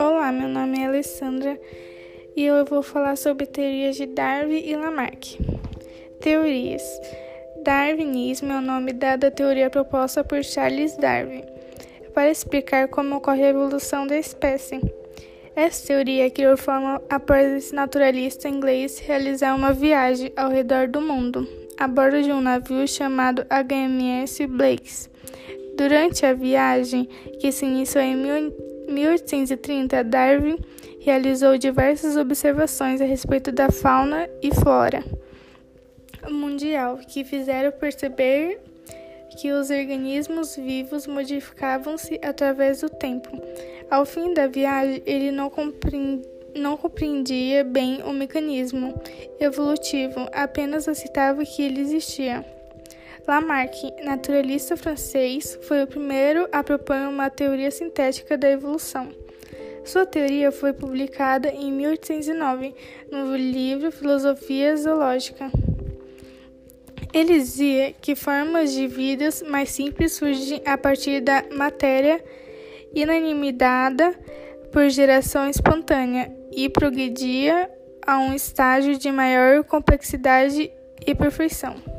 Olá, meu nome é Alessandra e eu vou falar sobre teorias de Darwin e Lamarck. Teorias: Darwinismo é o nome dado à teoria proposta por Charles Darwin para explicar como ocorre a evolução da espécie. Essa teoria criou forma após esse naturalista inglês realizar uma viagem ao redor do mundo, a bordo de um navio chamado HMS Blakes. Durante a viagem, que se iniciou em 1830, Darwin realizou diversas observações a respeito da fauna e flora mundial que fizeram perceber que os organismos vivos modificavam-se através do tempo. Ao fim da viagem, ele não compreendia não compreendia bem o mecanismo evolutivo, apenas aceitava que ele existia. Lamarck, naturalista francês, foi o primeiro a propor uma teoria sintética da evolução. Sua teoria foi publicada em 1809 no livro Filosofia Zoológica. Ele dizia que formas de vidas mais simples surgem a partir da matéria inanimada por geração espontânea e progredia a um estágio de maior complexidade e perfeição.